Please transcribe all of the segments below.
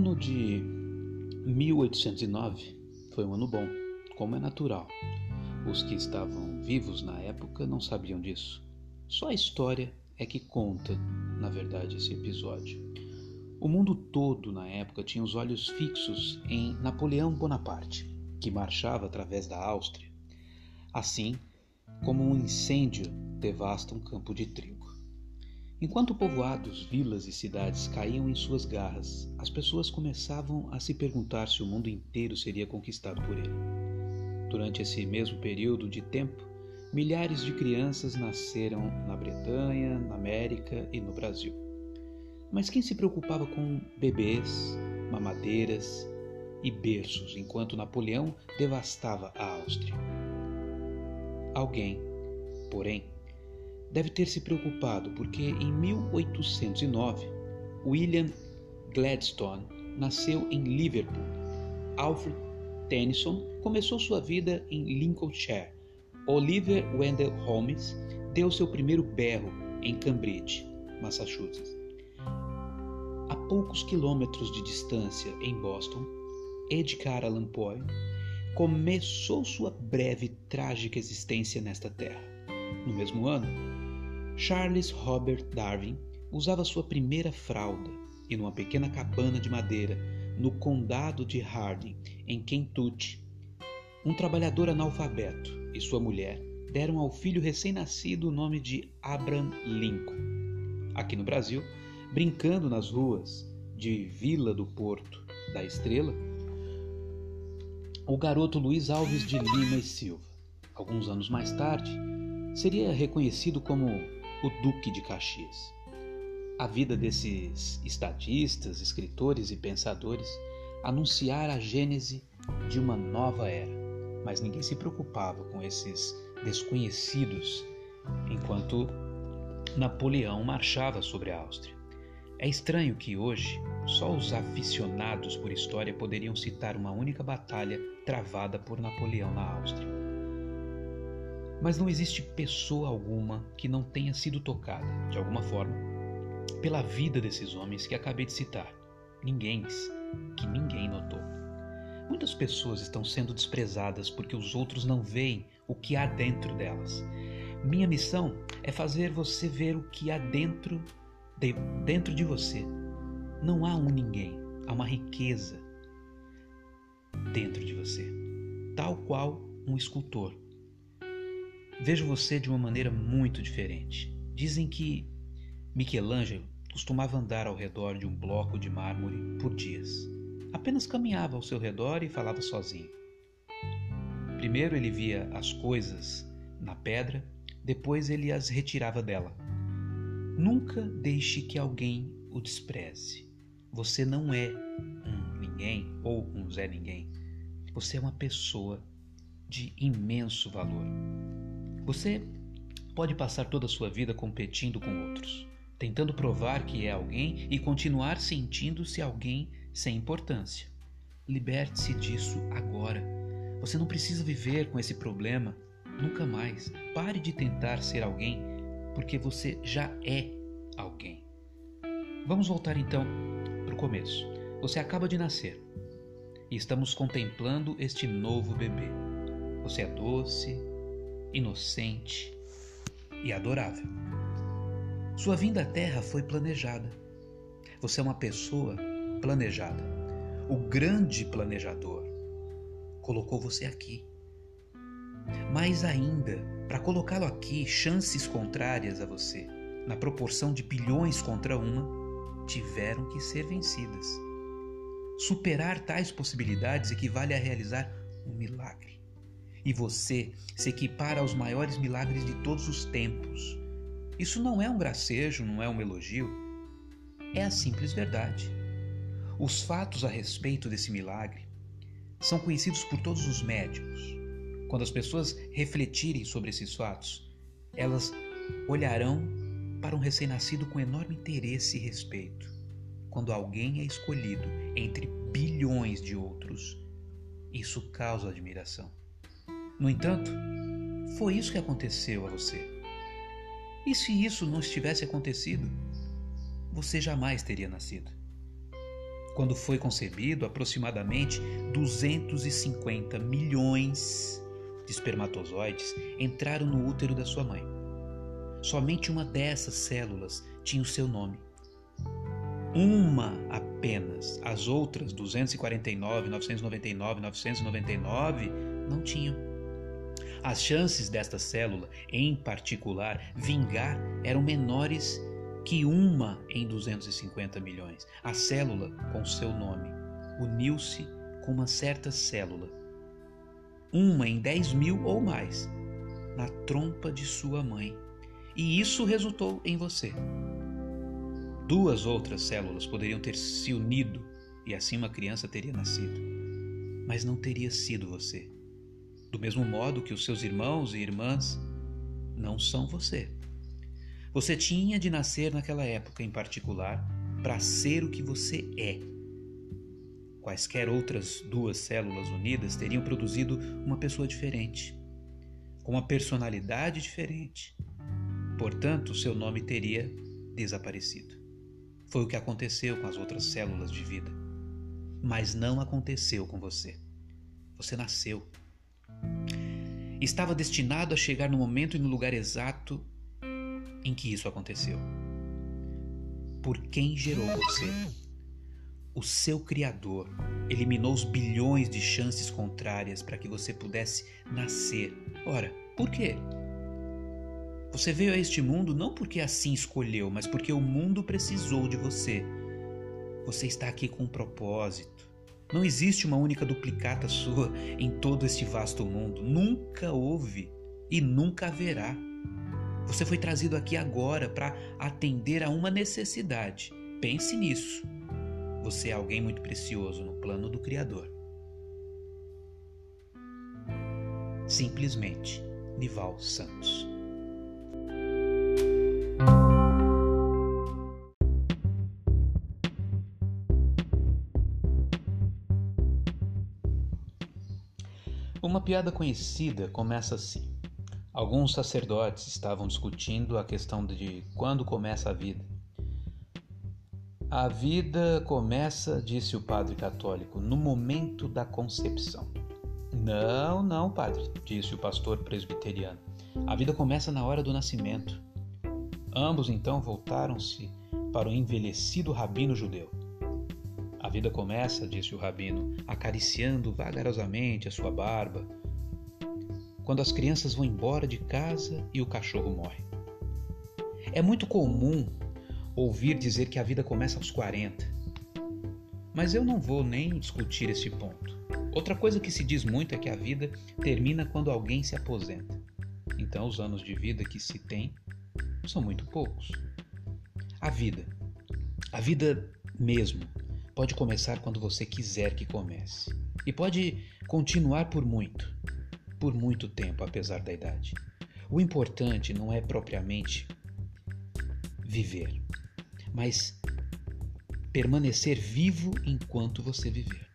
ano de 1809 foi um ano bom, como é natural. Os que estavam vivos na época não sabiam disso. Só a história é que conta, na verdade, esse episódio. O mundo todo na época tinha os olhos fixos em Napoleão Bonaparte, que marchava através da Áustria, assim como um incêndio devasta um campo de trigo. Enquanto povoados, vilas e cidades caíam em suas garras, as pessoas começavam a se perguntar se o mundo inteiro seria conquistado por ele. Durante esse mesmo período de tempo, milhares de crianças nasceram na Bretanha, na América e no Brasil. Mas quem se preocupava com bebês, mamadeiras e berços enquanto Napoleão devastava a Áustria? Alguém, porém, deve ter se preocupado porque em 1809 William Gladstone nasceu em Liverpool. Alfred Tennyson começou sua vida em Lincolnshire. Oliver Wendell Holmes deu seu primeiro berro em Cambridge, Massachusetts. A poucos quilômetros de distância, em Boston, Edgar Allan Poe começou sua breve e trágica existência nesta terra. No mesmo ano, Charles Robert Darwin usava sua primeira fralda e numa pequena cabana de madeira no condado de Harding, em Kentucky, um trabalhador analfabeto e sua mulher deram ao filho recém-nascido o nome de Abraham Lincoln. Aqui no Brasil, brincando nas ruas de Vila do Porto da Estrela, o garoto Luiz Alves de Lima e Silva. Alguns anos mais tarde, seria reconhecido como o Duque de Caxias. A vida desses estadistas, escritores e pensadores anunciara a gênese de uma nova era, mas ninguém se preocupava com esses desconhecidos enquanto Napoleão marchava sobre a Áustria. É estranho que hoje só os aficionados por história poderiam citar uma única batalha travada por Napoleão na Áustria. Mas não existe pessoa alguma que não tenha sido tocada, de alguma forma, pela vida desses homens que acabei de citar. Ninguém, que ninguém notou. Muitas pessoas estão sendo desprezadas porque os outros não veem o que há dentro delas. Minha missão é fazer você ver o que há dentro de, dentro de você. Não há um ninguém, há uma riqueza dentro de você, tal qual um escultor Vejo você de uma maneira muito diferente. Dizem que Michelangelo costumava andar ao redor de um bloco de mármore por dias. Apenas caminhava ao seu redor e falava sozinho. Primeiro ele via as coisas na pedra, depois ele as retirava dela. Nunca deixe que alguém o despreze. Você não é um ninguém ou um Zé Ninguém. Você é uma pessoa de imenso valor. Você pode passar toda a sua vida competindo com outros, tentando provar que é alguém e continuar sentindo-se alguém sem importância. Liberte-se disso agora. Você não precisa viver com esse problema nunca mais. Pare de tentar ser alguém, porque você já é alguém. Vamos voltar então para o começo. Você acaba de nascer e estamos contemplando este novo bebê. Você é doce, inocente e adorável. Sua vinda à Terra foi planejada. Você é uma pessoa planejada. O grande planejador colocou você aqui. Mais ainda, para colocá-lo aqui, chances contrárias a você, na proporção de bilhões contra uma, tiveram que ser vencidas. Superar tais possibilidades equivale a realizar um milagre e você se equipara aos maiores milagres de todos os tempos. Isso não é um gracejo, não é um elogio, é a simples verdade. Os fatos a respeito desse milagre são conhecidos por todos os médicos. Quando as pessoas refletirem sobre esses fatos, elas olharão para um recém-nascido com enorme interesse e respeito. Quando alguém é escolhido entre bilhões de outros, isso causa admiração. No entanto, foi isso que aconteceu a você. E se isso não estivesse acontecido, você jamais teria nascido. Quando foi concebido, aproximadamente 250 milhões de espermatozoides entraram no útero da sua mãe. Somente uma dessas células tinha o seu nome. Uma apenas. As outras, 249, 999, 999, não tinham. As chances desta célula, em particular, vingar eram menores que uma em 250 milhões. A célula, com seu nome, uniu-se com uma certa célula, uma em 10 mil ou mais, na trompa de sua mãe. E isso resultou em você. Duas outras células poderiam ter se unido e assim uma criança teria nascido, mas não teria sido você. Do mesmo modo que os seus irmãos e irmãs não são você. Você tinha de nascer naquela época em particular para ser o que você é. Quaisquer outras duas células unidas teriam produzido uma pessoa diferente, com uma personalidade diferente. Portanto, seu nome teria desaparecido. Foi o que aconteceu com as outras células de vida. Mas não aconteceu com você. Você nasceu. Estava destinado a chegar no momento e no lugar exato em que isso aconteceu. Por quem gerou você? O seu Criador eliminou os bilhões de chances contrárias para que você pudesse nascer. Ora, por quê? Você veio a este mundo não porque assim escolheu, mas porque o mundo precisou de você. Você está aqui com um propósito. Não existe uma única duplicata sua em todo este vasto mundo. Nunca houve e nunca haverá. Você foi trazido aqui agora para atender a uma necessidade. Pense nisso. Você é alguém muito precioso no plano do Criador. Simplesmente, Nival Santos. Uma piada conhecida começa assim. Alguns sacerdotes estavam discutindo a questão de quando começa a vida. A vida começa, disse o padre católico, no momento da concepção. Não, não, padre, disse o pastor presbiteriano. A vida começa na hora do nascimento. Ambos então voltaram-se para o envelhecido rabino judeu. A vida começa, disse o rabino, acariciando vagarosamente a sua barba, quando as crianças vão embora de casa e o cachorro morre. É muito comum ouvir dizer que a vida começa aos 40. Mas eu não vou nem discutir esse ponto. Outra coisa que se diz muito é que a vida termina quando alguém se aposenta. Então, os anos de vida que se tem são muito poucos. A vida, a vida mesmo, pode começar quando você quiser que comece. E pode continuar por muito por muito tempo, apesar da idade. O importante não é propriamente viver, mas permanecer vivo enquanto você viver.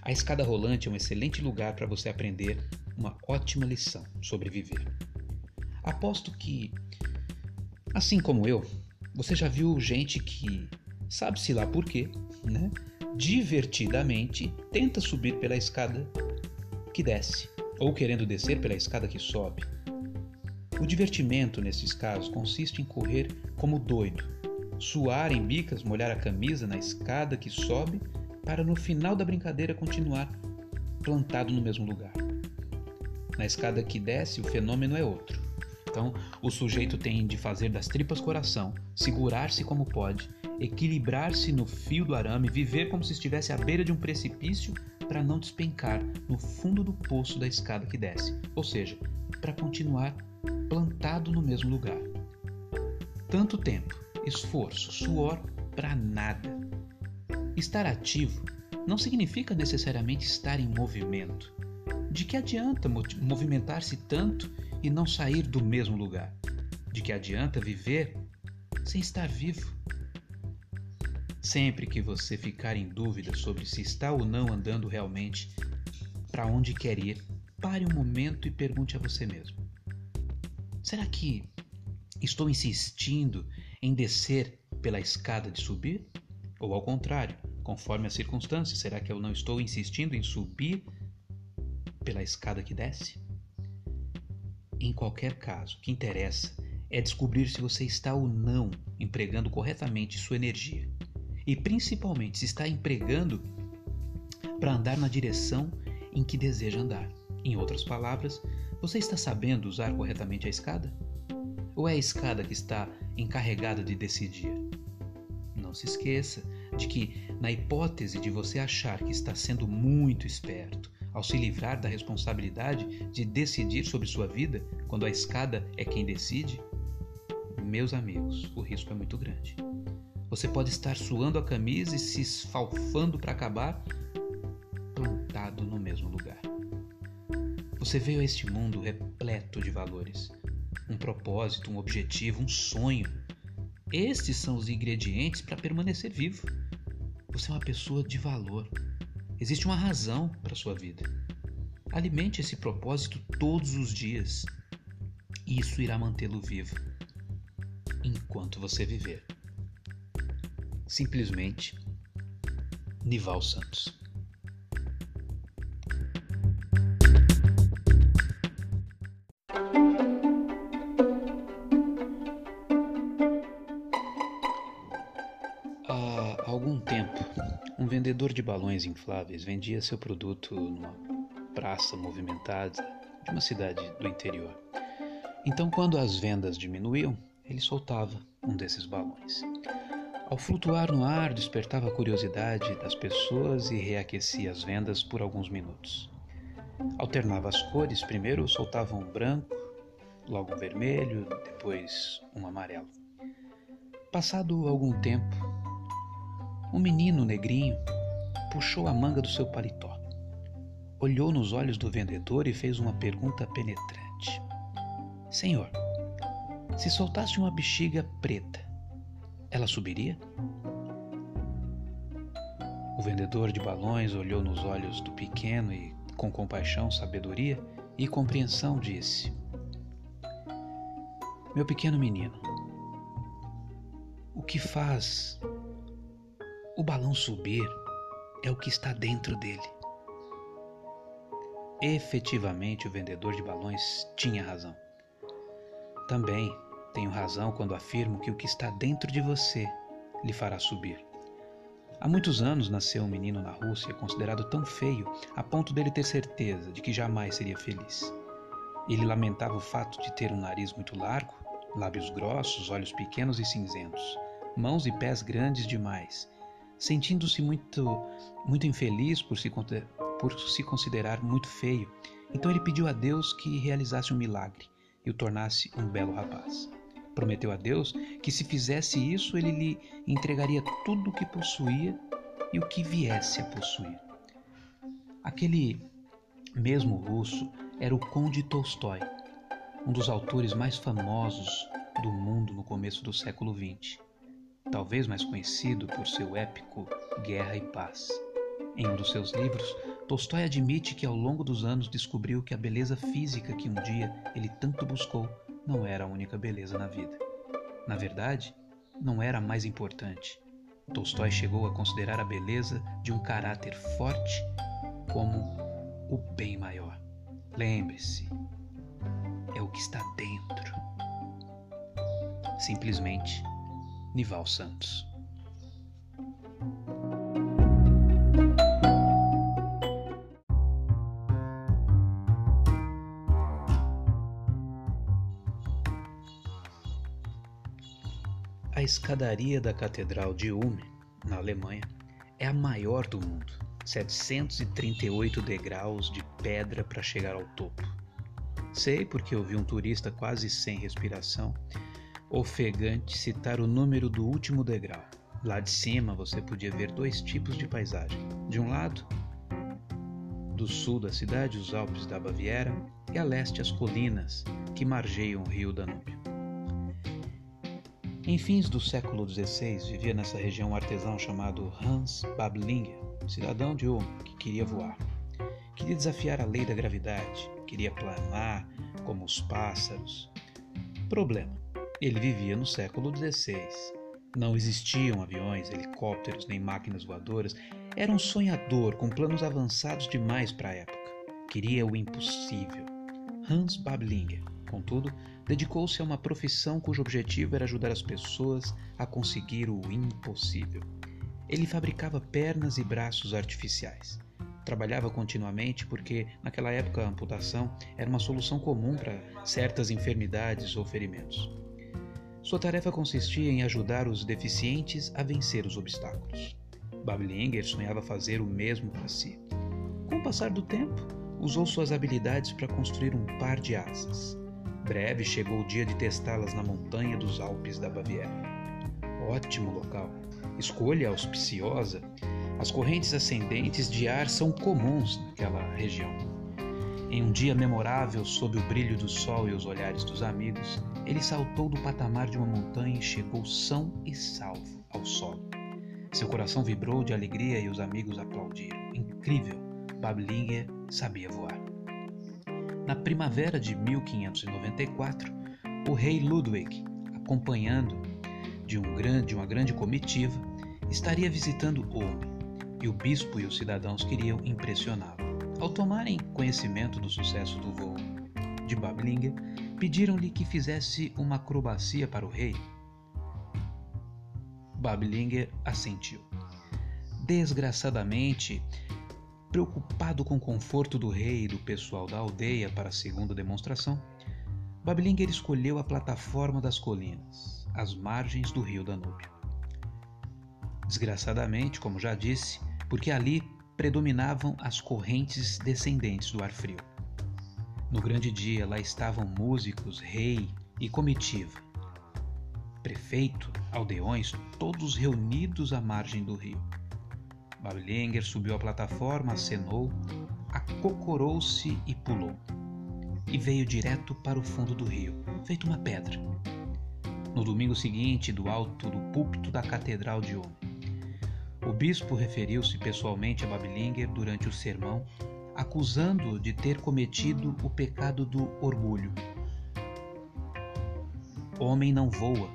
A escada rolante é um excelente lugar para você aprender uma ótima lição sobre viver. Aposto que, assim como eu, você já viu gente que, sabe-se lá por quê, né? divertidamente tenta subir pela escada que desce ou querendo descer pela escada que sobe. O divertimento, nesses casos, consiste em correr como doido, suar em bicas, molhar a camisa na escada que sobe, para no final da brincadeira continuar plantado no mesmo lugar. Na escada que desce, o fenômeno é outro. Então, o sujeito tem de fazer das tripas coração, segurar-se como pode, equilibrar-se no fio do arame, viver como se estivesse à beira de um precipício para não despencar no fundo do poço da escada que desce, ou seja, para continuar plantado no mesmo lugar. Tanto tempo, esforço, suor para nada. Estar ativo não significa necessariamente estar em movimento. De que adianta movimentar-se tanto e não sair do mesmo lugar? De que adianta viver sem estar vivo? Sempre que você ficar em dúvida sobre se está ou não andando realmente para onde quer ir, pare um momento e pergunte a você mesmo: será que estou insistindo em descer pela escada de subir? Ou ao contrário, conforme as circunstâncias. Será que eu não estou insistindo em subir pela escada que desce? Em qualquer caso, o que interessa é descobrir se você está ou não empregando corretamente sua energia. E principalmente se está empregando para andar na direção em que deseja andar. Em outras palavras, você está sabendo usar corretamente a escada? Ou é a escada que está encarregada de decidir? Não se esqueça de que, na hipótese de você achar que está sendo muito esperto ao se livrar da responsabilidade de decidir sobre sua vida, quando a escada é quem decide, meus amigos, o risco é muito grande. Você pode estar suando a camisa e se esfalfando para acabar plantado no mesmo lugar. Você veio a este mundo repleto de valores, um propósito, um objetivo, um sonho. Estes são os ingredientes para permanecer vivo. Você é uma pessoa de valor. Existe uma razão para sua vida. Alimente esse propósito todos os dias. Isso irá mantê-lo vivo enquanto você viver. Simplesmente Nival Santos. Há algum tempo, um vendedor de balões infláveis vendia seu produto numa praça movimentada de uma cidade do interior. Então, quando as vendas diminuíam, ele soltava um desses balões. Ao flutuar no ar, despertava a curiosidade das pessoas e reaquecia as vendas por alguns minutos. Alternava as cores, primeiro soltava um branco, logo um vermelho, depois um amarelo. Passado algum tempo, um menino negrinho puxou a manga do seu paletó, olhou nos olhos do vendedor e fez uma pergunta penetrante: Senhor, se soltasse uma bexiga preta, ela subiria? O vendedor de balões olhou nos olhos do pequeno e, com compaixão, sabedoria e compreensão, disse: Meu pequeno menino, o que faz o balão subir é o que está dentro dele. Efetivamente, o vendedor de balões tinha razão. Também tenho razão quando afirmo que o que está dentro de você lhe fará subir. Há muitos anos nasceu um menino na Rússia considerado tão feio a ponto dele ter certeza de que jamais seria feliz. Ele lamentava o fato de ter um nariz muito largo, lábios grossos, olhos pequenos e cinzentos, mãos e pés grandes demais, sentindo-se muito, muito infeliz por se, por se considerar muito feio. Então ele pediu a Deus que realizasse um milagre e o tornasse um belo rapaz. Prometeu a Deus que se fizesse isso, ele lhe entregaria tudo o que possuía e o que viesse a possuir. Aquele mesmo russo era o Conde Tolstói, um dos autores mais famosos do mundo no começo do século XX, talvez mais conhecido por seu épico Guerra e Paz. Em um dos seus livros, Tolstói admite que ao longo dos anos descobriu que a beleza física que um dia ele tanto buscou não era a única beleza na vida. Na verdade, não era a mais importante. Tolstói chegou a considerar a beleza de um caráter forte como o bem maior. Lembre-se, é o que está dentro. Simplesmente, Nival Santos. Escadaria da Catedral de Ulm, na Alemanha, é a maior do mundo. 738 degraus de pedra para chegar ao topo. Sei porque ouvi um turista quase sem respiração, ofegante, citar o número do último degrau. Lá de cima você podia ver dois tipos de paisagem. De um lado, do sul da cidade, os Alpes da Baviera, e a leste, as colinas que margeiam o rio Danúbio. Em fins do século XVI, vivia nessa região um artesão chamado Hans Bablinger, cidadão de Ulm que queria voar. Queria desafiar a lei da gravidade, queria planar como os pássaros. Problema: ele vivia no século XVI. Não existiam aviões, helicópteros nem máquinas voadoras. Era um sonhador com planos avançados demais para a época. Queria o impossível. Hans Bablinger, contudo, dedicou-se a uma profissão cujo objetivo era ajudar as pessoas a conseguir o impossível. Ele fabricava pernas e braços artificiais. Trabalhava continuamente porque, naquela época, a amputação era uma solução comum para certas enfermidades ou ferimentos. Sua tarefa consistia em ajudar os deficientes a vencer os obstáculos. Bablinger sonhava fazer o mesmo para si. Com o passar do tempo, usou suas habilidades para construir um par de asas. Breve chegou o dia de testá-las na montanha dos Alpes da Baviera. Ótimo local, escolha auspiciosa as correntes ascendentes de ar são comuns naquela região. Em um dia memorável, sob o brilho do sol e os olhares dos amigos, ele saltou do patamar de uma montanha e chegou são e salvo ao solo. Seu coração vibrou de alegria e os amigos aplaudiram. Incrível! Bablinger sabia voar. Na primavera de 1594, o rei Ludwig, acompanhando de, um grande, uma grande comitiva, estaria visitando Ulm e o bispo e os cidadãos queriam impressioná-lo. Ao tomarem conhecimento do sucesso do voo de Bablinger, pediram-lhe que fizesse uma acrobacia para o rei. Bablinger assentiu. Desgraçadamente, preocupado com o conforto do rei e do pessoal da aldeia para a segunda demonstração, Bablinger escolheu a plataforma das colinas, às margens do rio Danúbio. Desgraçadamente, como já disse, porque ali predominavam as correntes descendentes do ar frio. No grande dia lá estavam músicos, rei e comitiva, prefeito, aldeões, todos reunidos à margem do rio. Bablinger subiu à plataforma, acenou, acocorou-se e pulou. E veio direto para o fundo do rio, feito uma pedra. No domingo seguinte, do alto do púlpito da Catedral de Ome, o bispo referiu-se pessoalmente a Bablinger durante o sermão, acusando-o de ter cometido o pecado do orgulho. Homem não voa,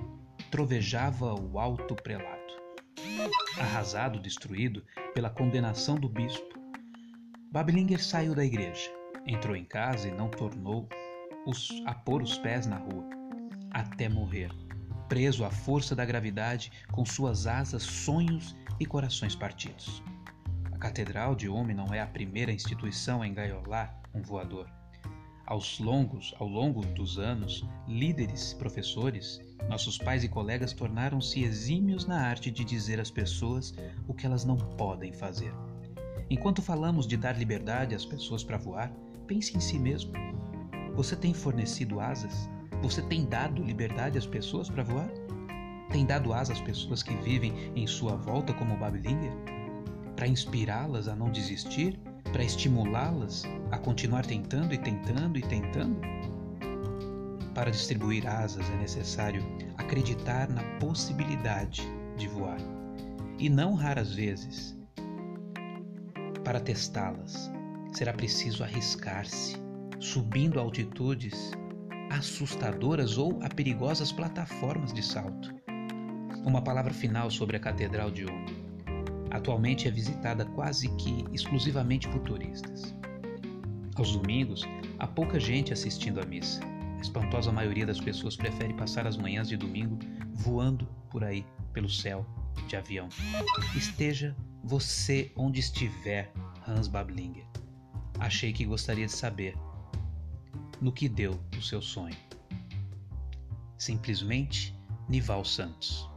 trovejava o alto prelado. Arrasado, destruído pela condenação do bispo, Bablinger saiu da igreja, entrou em casa e não tornou os, a pôr os pés na rua, até morrer, preso à força da gravidade, com suas asas, sonhos e corações partidos. A Catedral de Ume não é a primeira instituição a engaiolar um voador. Aos longos, ao longo dos anos, líderes, professores, nossos pais e colegas tornaram-se exímios na arte de dizer às pessoas o que elas não podem fazer. Enquanto falamos de dar liberdade às pessoas para voar, pense em si mesmo. Você tem fornecido asas? Você tem dado liberdade às pessoas para voar? Tem dado asa às pessoas que vivem em sua volta como Bablinger? Para inspirá-las a não desistir? Para estimulá-las a continuar tentando e tentando e tentando? Para distribuir asas é necessário acreditar na possibilidade de voar. E não raras vezes, para testá-las, será preciso arriscar-se, subindo altitudes assustadoras ou a perigosas plataformas de salto. Uma palavra final sobre a Catedral de Ulm. Atualmente é visitada quase que exclusivamente por turistas. Aos domingos, há pouca gente assistindo à missa. A espantosa maioria das pessoas prefere passar as manhãs de domingo voando por aí, pelo céu, de avião. Esteja você onde estiver, Hans Bablinger. Achei que gostaria de saber no que deu o seu sonho. Simplesmente Nival Santos.